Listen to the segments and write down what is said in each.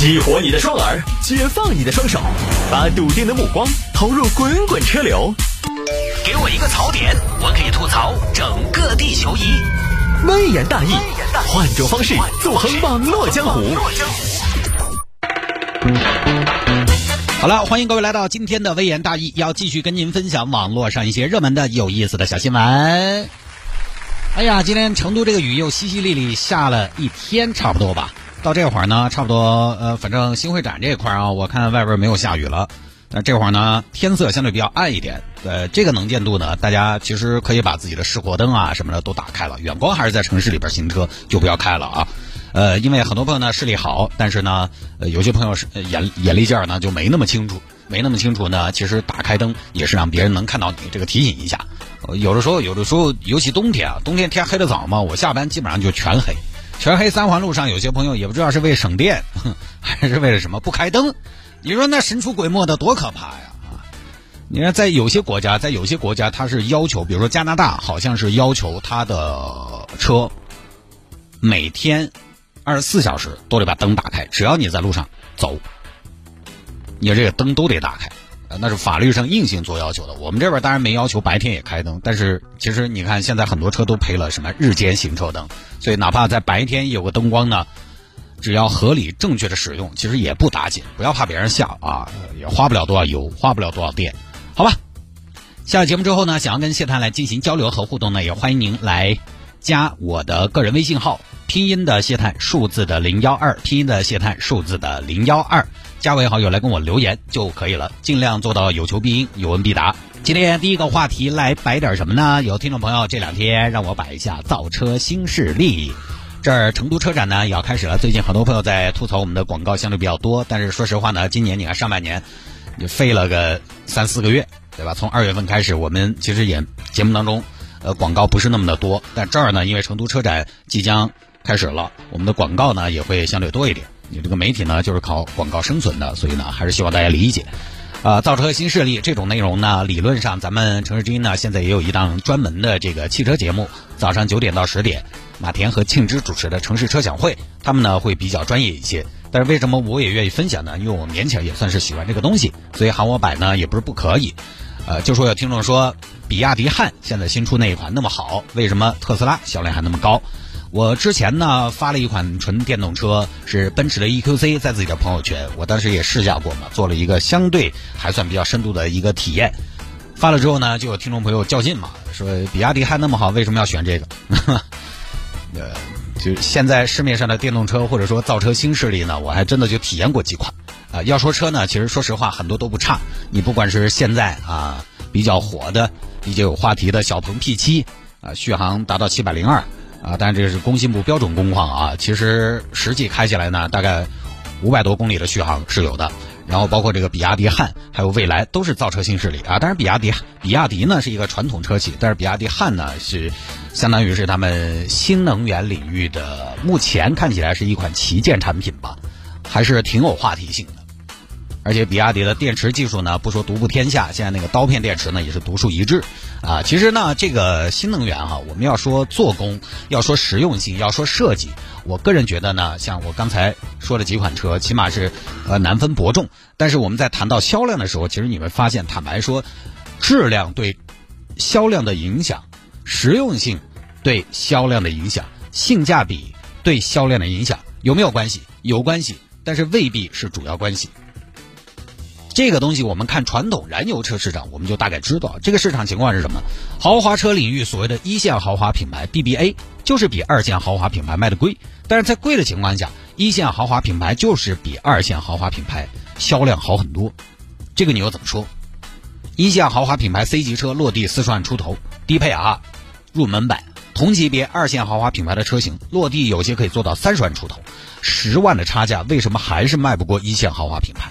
激活你的双耳，解放你的双手，把笃定的目光投入滚滚车流。给我一个槽点，我可以吐槽整个地球仪。微言大义，换种方式纵横网络江湖。好了，欢迎各位来到今天的微言大义，要继续跟您分享网络上一些热门的、有意思的小新闻。哎呀，今天成都这个雨又淅淅沥沥下了一天，差不多吧。到这会儿呢，差不多呃，反正新会展这一块啊，我看外边没有下雨了。那这会儿呢，天色相对比较暗一点，呃，这个能见度呢，大家其实可以把自己的示廓灯啊什么的都打开了。远光还是在城市里边行车就不要开了啊。呃，因为很多朋友呢视力好，但是呢，呃，有些朋友是眼眼力劲儿呢就没那么清楚，没那么清楚呢，其实打开灯也是让别人能看到你，这个提醒一下。有的时候，有的时候，尤其冬天啊，冬天天黑的早嘛，我下班基本上就全黑，全黑。三环路上有些朋友也不知道是为省电，还是为了什么不开灯。你说那神出鬼没的多可怕呀啊！你看在有些国家，在有些国家，它是要求，比如说加拿大，好像是要求他的车每天二十四小时都得把灯打开，只要你在路上走，你这个灯都得打开。那是法律上硬性做要求的。我们这边当然没要求白天也开灯，但是其实你看现在很多车都配了什么日间行车灯，所以哪怕在白天有个灯光呢，只要合理正确的使用，其实也不打紧。不要怕别人笑啊，也花不了多少油，花不了多少电，好吧？下了节目之后呢，想要跟谢探来进行交流和互动呢，也欢迎您来加我的个人微信号，拼音的谢探，数字的零幺二，拼音的谢探，数字的零幺二。加为好友来跟我留言就可以了，尽量做到有求必应，有问必答。今天第一个话题来摆点什么呢？有听众朋友这两天让我摆一下造车新势力。这儿成都车展呢也要开始了，最近很多朋友在吐槽我们的广告相对比较多，但是说实话呢，今年你看上半年也废了个三四个月，对吧？从二月份开始，我们其实也节目当中呃广告不是那么的多，但这儿呢，因为成都车展即将开始了，我们的广告呢也会相对多一点。你这个媒体呢，就是靠广告生存的，所以呢，还是希望大家理解。啊，造车新势力这种内容呢，理论上咱们城市之音呢，现在也有一档专门的这个汽车节目，早上九点到十点，马田和庆之主持的城市车享会，他们呢会比较专业一些。但是为什么我也愿意分享呢？因为我勉强也算是喜欢这个东西，所以喊我摆呢也不是不可以。呃，就说有听众说，比亚迪汉现在新出那一款那么好，为什么特斯拉销量还那么高？我之前呢发了一款纯电动车，是奔驰的 EQC，在自己的朋友圈，我当时也试驾过嘛，做了一个相对还算比较深度的一个体验。发了之后呢，就有听众朋友较劲嘛，说比亚迪还那么好，为什么要选这个？呃，就现在市面上的电动车或者说造车新势力呢，我还真的就体验过几款。啊，要说车呢，其实说实话很多都不差。你不管是现在啊比较火的、比较有话题的小鹏 P7，啊续航达到七百零二。啊，但这是工信部标准工况啊，其实实际开起来呢，大概五百多公里的续航是有的。然后包括这个比亚迪汉，还有蔚来，都是造车新势力啊。但是比亚迪，比亚迪呢是一个传统车企，但是比亚迪汉呢是相当于是他们新能源领域的，目前看起来是一款旗舰产品吧，还是挺有话题性的。而且比亚迪的电池技术呢，不说独步天下，现在那个刀片电池呢也是独树一帜，啊，其实呢这个新能源哈，我们要说做工，要说实用性，要说设计，我个人觉得呢，像我刚才说的几款车，起码是呃难分伯仲。但是我们在谈到销量的时候，其实你会发现，坦白说，质量对销量的影响，实用性对销量的影响，性价比对销量的影响有没有关系？有关系，但是未必是主要关系。这个东西我们看传统燃油车市场，我们就大概知道这个市场情况是什么。豪华车领域所谓的一线豪华品牌 BBA 就是比二线豪华品牌卖的贵，但是在贵的情况下，一线豪华品牌就是比二线豪华品牌销量好很多。这个你又怎么说？一线豪华品牌 C 级车落地四十万出头，低配啊，入门版。同级别二线豪华品牌的车型落地有些可以做到三十万出头，十万的差价为什么还是卖不过一线豪华品牌？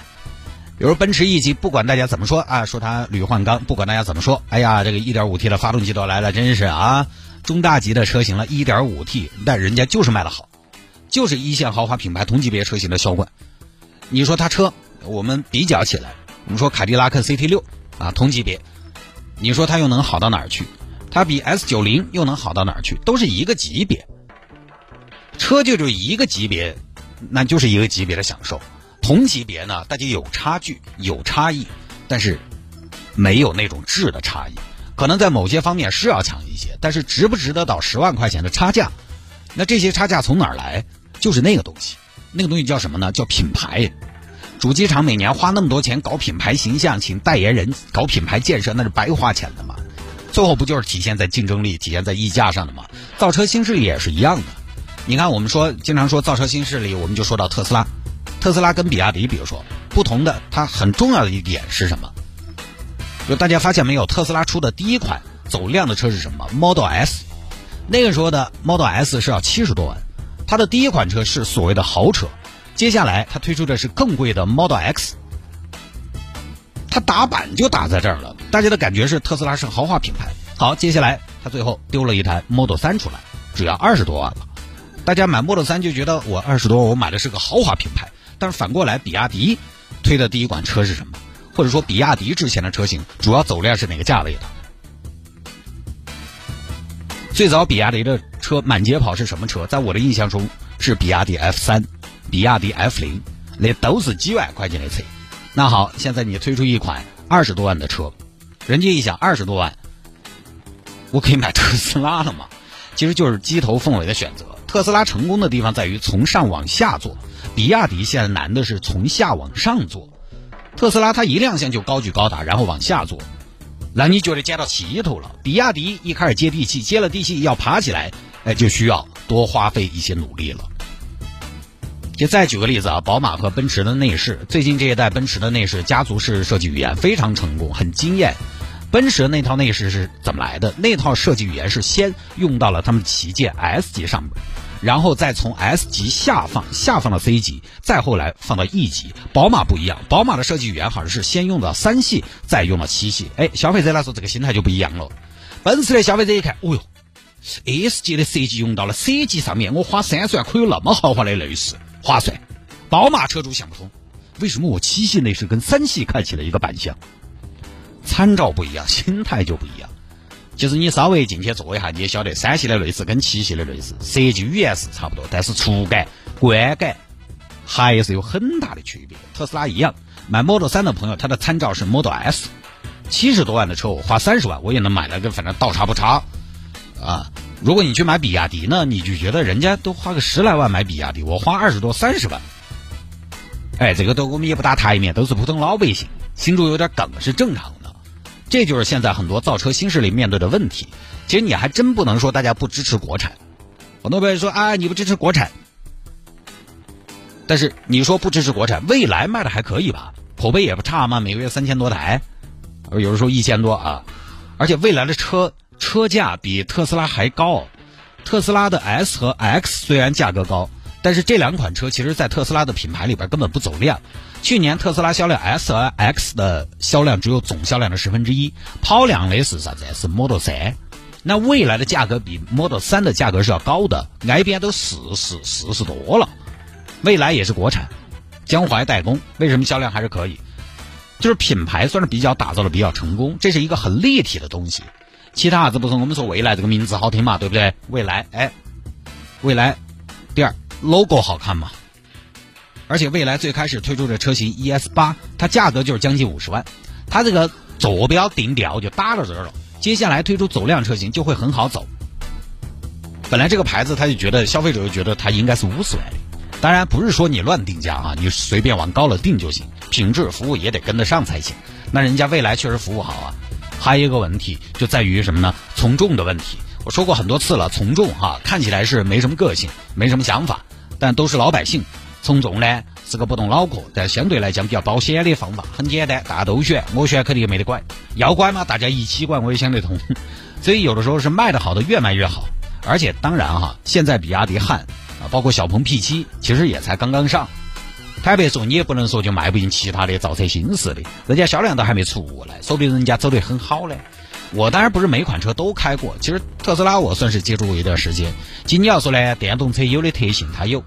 比如奔驰 E 级，不管大家怎么说啊，说它铝换钢，不管大家怎么说，哎呀，这个 1.5T 的发动机都来了，真是啊，中大级的车型了，1.5T，但人家就是卖的好，就是一线豪华品牌同级别车型的销冠。你说它车，我们比较起来，我们说凯迪拉克 CT6 啊，同级别，你说它又能好到哪儿去？它比 S90 又能好到哪儿去？都是一个级别，车就就一个级别，那就是一个级别的享受。同级别呢，大家有差距，有差异，但是没有那种质的差异。可能在某些方面是要强一些，但是值不值得到十万块钱的差价？那这些差价从哪儿来？就是那个东西，那个东西叫什么呢？叫品牌。主机厂每年花那么多钱搞品牌形象，请代言人搞品牌建设，那是白花钱的嘛？最后不就是体现在竞争力、体现在溢价上的吗？造车新势力也是一样的。你看，我们说经常说造车新势力，我们就说到特斯拉。特斯拉跟比亚迪，比如说不同的，它很重要的一点是什么？就大家发现没有，特斯拉出的第一款走量的车是什么？Model S。那个时候的 Model S 是要七十多万，它的第一款车是所谓的豪车。接下来它推出的是更贵的 Model X。它打板就打在这儿了，大家的感觉是特斯拉是豪华品牌。好，接下来它最后丢了一台 Model 3出来，只要二十多万了。大家买 Model 3就觉得我二十多万，我买的是个豪华品牌。但是反过来，比亚迪推的第一款车是什么？或者说，比亚迪之前的车型主要走量是哪个价位的？最早比亚迪的车满街跑是什么车？在我的印象中是比亚迪 F 三、比亚迪 F 零，那都是几万块钱的车。那好，现在你推出一款二十多万的车，人家一想二十多万，我可以买特斯拉了吗？其实就是鸡头凤尾的选择。特斯拉成功的地方在于从上往下做。比亚迪现在难的是从下往上做，特斯拉它一亮相就高举高打，然后往下做，那你觉得接到齐头了。比亚迪一开始接地气，接了地气要爬起来，哎，就需要多花费一些努力了。就再举个例子啊，宝马和奔驰的内饰，最近这一代奔驰的内饰家族式设计语言非常成功，很惊艳。奔驰那套内饰是怎么来的？那套设计语言是先用到了他们旗舰 S 级上面。然后再从 S 级下放，下放到 C 级，再后来放到 E 级。宝马不一样，宝马的设计语言好像是先用到三系，再用到七系。哎，消费者来说这个心态就不一样了。奔驰的消费者一看，哦哟，S 级的设计用到了 C 级上面，我花三十万可以有那么豪华的内饰，划算。宝马车主想不通，为什么我七系内饰跟三系看起了一个版相？参照不一样，心态就不一样。其实你稍微进去坐一下，你也晓得三系的内饰跟七系的内饰设计语言是差不多，但是触感、观感还是有很大的区别。特斯拉一样，买 Model 3的朋友，他的参照是 Model S，七十多万的车我花三十万我也能买了个反正倒差不差啊。如果你去买比亚迪呢，你就觉得人家都花个十来万买比亚迪，我花二十多三十万，哎，这个都我们也不打台面，都是普通老百姓，心中有点梗是正常的。这就是现在很多造车新势力面对的问题。其实你还真不能说大家不支持国产。很多朋友说啊，你不支持国产，但是你说不支持国产，未来卖的还可以吧？口碑也不差嘛，每个月三千多台，有的时候一千多啊。而且未来的车车价比特斯拉还高。特斯拉的 S 和 X 虽然价格高，但是这两款车其实在特斯拉的品牌里边根本不走量。去年特斯拉销量 S 和 X 的销量只有总销量的十分之一，跑量的是啥子？是 Model 3。那未来的价格比 Model 3的价格是要高的，挨边都四十四十多了。未来也是国产，江淮代工，为什么销量还是可以？就是品牌算是比较打造的比较成功，这是一个很立体的东西。其他啥子不是？我们说未来这个名字好听嘛，对不对？未来，哎，未来，第二 logo 好看嘛？而且未来最开始推出的车型 ES 八，它价格就是将近五十万，它这个坐标定调就搭到这儿了。接下来推出走量车型就会很好走。本来这个牌子他就觉得消费者就觉得它应该是无所谓的，当然不是说你乱定价啊，你随便往高了定就行，品质服务也得跟得上才行。那人家未来确实服务好啊。还有一个问题就在于什么呢？从众的问题。我说过很多次了，从众哈，看起来是没什么个性，没什么想法，但都是老百姓。从众呢是个不动脑壳，但相对来讲比较保险的方法，很简单，大家都选，我选肯定没得拐，要拐嘛，大家一起拐我也想得通，所以有的时候是卖的好的越卖越好，而且当然哈，现在比亚迪汉啊，包括小鹏 P7，其实也才刚刚上，坦白说你也不能说就卖不赢其他的造车新势力，人家销量都还没出来，说不定人家走得很好嘞。我当然不是每款车都开过，其实特斯拉我算是接触过一段时间，仅你要说呢，电动车有的特性它有。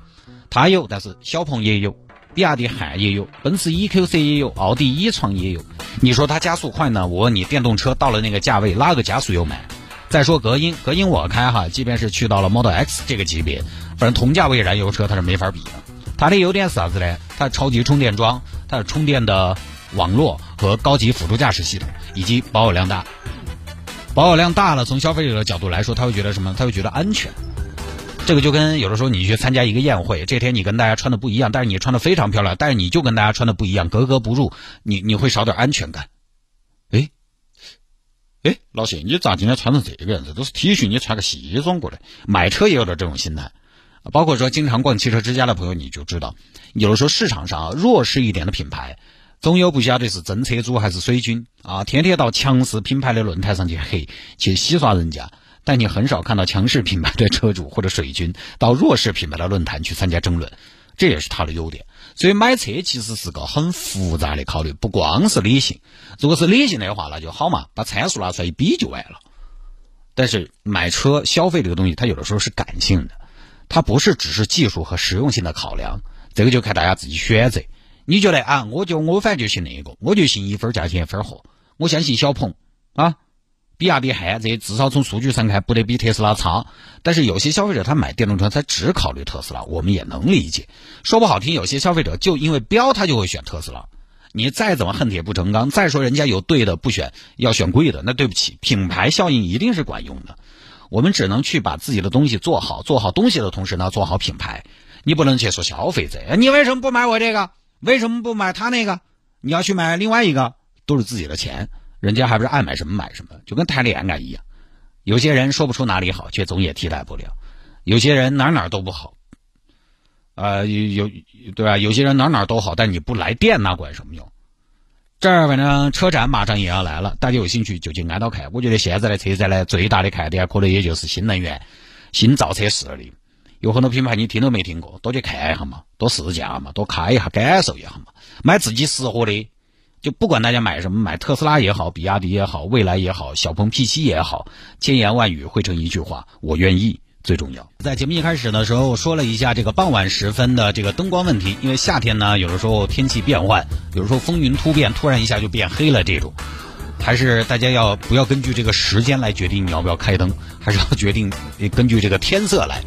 它有，但是小鹏也有，比亚迪汉也有，奔驰 EQC 也有，奥迪 e 创也有。你说它加速快呢？我问你，电动车到了那个价位，拉个加速又买？再说隔音，隔音我开哈，即便是去到了 Model X 这个级别，反正同价位燃油车它是没法比的。它的优点是啥子呢？它超级充电桩，它的充电的网络和高级辅助驾驶系统，以及保有量大。保有量大了，从消费者的角度来说，他会觉得什么？他会觉得安全。这个就跟有的时候你去参加一个宴会，这天你跟大家穿的不一样，但是你穿的非常漂亮，但是你就跟大家穿的不一样，格格不入，你你会少点安全感。哎，哎，老谢，你咋今天穿成这个样子？都是 T 恤，你穿个西装过来？买车也有点这种心态，包括说经常逛汽车之家的朋友，你就知道，有的时候市场上弱势一点的品牌，总有不晓得是真车主还是水军啊，天天到强势品牌的论坛上去黑，去洗刷人家。但你很少看到强势品牌的车主或者水军到弱势品牌的论坛去参加争论，这也是它的优点。所以买车其实是个很复杂的考虑，不光是理性。如果是理性的话，那就好嘛，把参数拿出来一比就完了。但是买车消费这个东西，它有的时候是感性的，它不是只是技术和实用性的考量。这个就看大家自己选择。你觉得啊，我就我反正就信那个，我就信一分价钱一分货，我相信小鹏啊。比亚迪汉这些至少从数据上看不得比特斯拉差，但是有些消费者他买电动车他只考虑特斯拉，我们也能理解。说不好听，有些消费者就因为标他就会选特斯拉。你再怎么恨铁不成钢，再说人家有对的不选，要选贵的，那对不起，品牌效应一定是管用的。我们只能去把自己的东西做好，做好东西的同时呢，做好品牌。你不能去说消费者，你为什么不买我这个？为什么不买他那个？你要去买另外一个，都是自己的钱。人家还不是爱买什么买什么，就跟谈恋爱一样。有些人说不出哪里好，却总也替代不了；有些人哪哪都不好，呃，有对吧？有些人哪哪都好，但你不来电，那管什么用？这儿反正车展马上也要来了，大家有兴趣就去挨到看。我觉得现在的车展呢，最大的看点可能也就是新能源、新造车势力。有很多品牌你听都没听过，多去看一下嘛，多试驾嘛，多开一下，感受一下嘛，买自己适合的。就不管大家买什么，买特斯拉也好，比亚迪也好，蔚来也好，小鹏 P7 也好，千言万语汇成一句话：我愿意最重要。在节目一开始的时候，说了一下这个傍晚时分的这个灯光问题，因为夏天呢，有的时候天气变换，有的时候风云突变，突然一下就变黑了，这种，还是大家要不要根据这个时间来决定你要不要开灯，还是要决定根据这个天色来。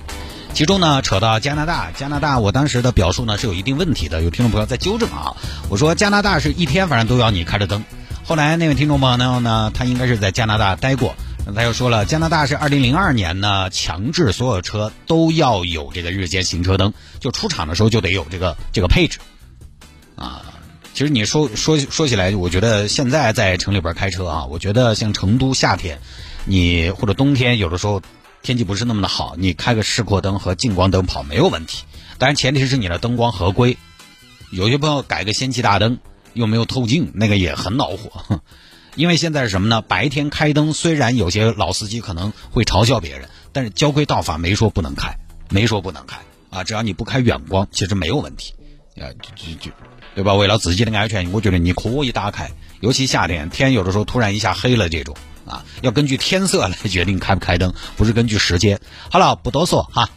其中呢，扯到加拿大，加拿大，我当时的表述呢是有一定问题的，有听众朋友在纠正啊。我说加拿大是一天反正都要你开着灯。后来那位听众朋友呢，他应该是在加拿大待过，他又说了，加拿大是二零零二年呢强制所有车都要有这个日间行车灯，就出厂的时候就得有这个这个配置。啊，其实你说说说起来，我觉得现在在城里边开车啊，我觉得像成都夏天，你或者冬天有的时候。天气不是那么的好，你开个示廓灯和近光灯跑没有问题，当然前提是你的灯光合规。有些朋友改个氙气大灯又没有透镜，那个也很恼火。因为现在是什么呢？白天开灯，虽然有些老司机可能会嘲笑别人，但是交规道法没说不能开，没说不能开啊。只要你不开远光，其实没有问题啊，就就就对吧？为了自己的安全，我觉得你可以打开，尤其夏天天有的时候突然一下黑了这种。啊，要根据天色来决定开不开灯，不是根据时间。好了，不多说哈。